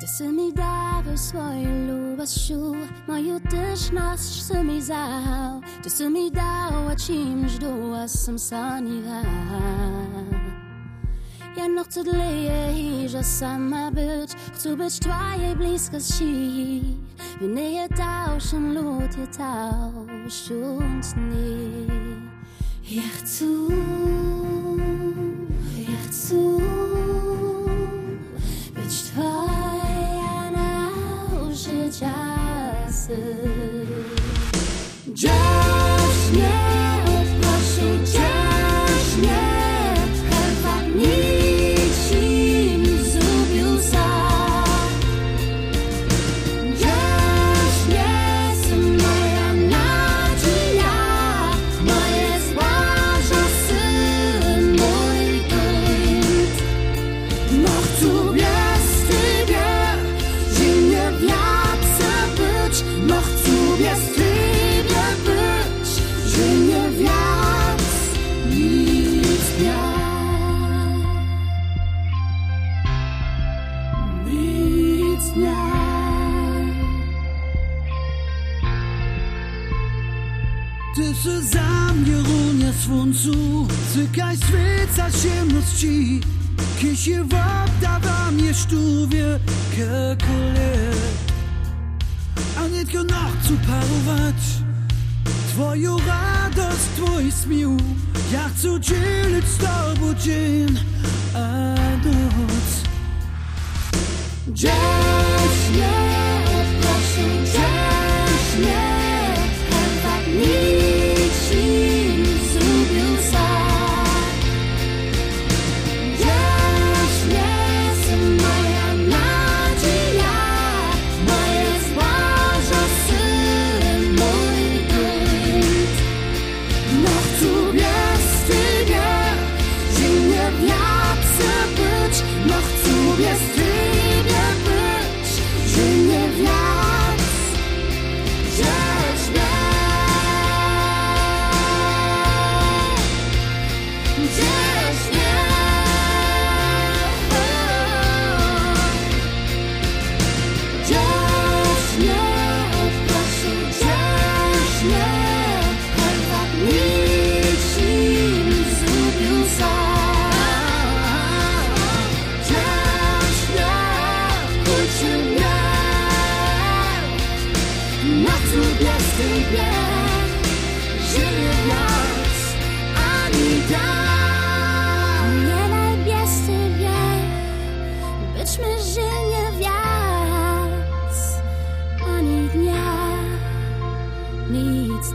Ty se mi dávaš svoji ljubašu, moju težnost se mi zao. Ty se mi dao, a čim ždu, a sem sanjal. Ja noch co dleje i że sama być, chcę być twoje bliska si. Wir nie tauschen, Lot, ihr tauscht uns nie. Ich zu. good. Ty mnie runia słońcu. Cykaj świeca ciemności Kiedy się oddawa mnie sztuwie. Kekole A nie tylko nocu parować. Twoją radość, twój smił. Ja chcę dzielić z tobą dzień A noc. Just Każdy wie, że nie ani tam Nie niebiescy byćmy żynie wiac Ani dnia, nic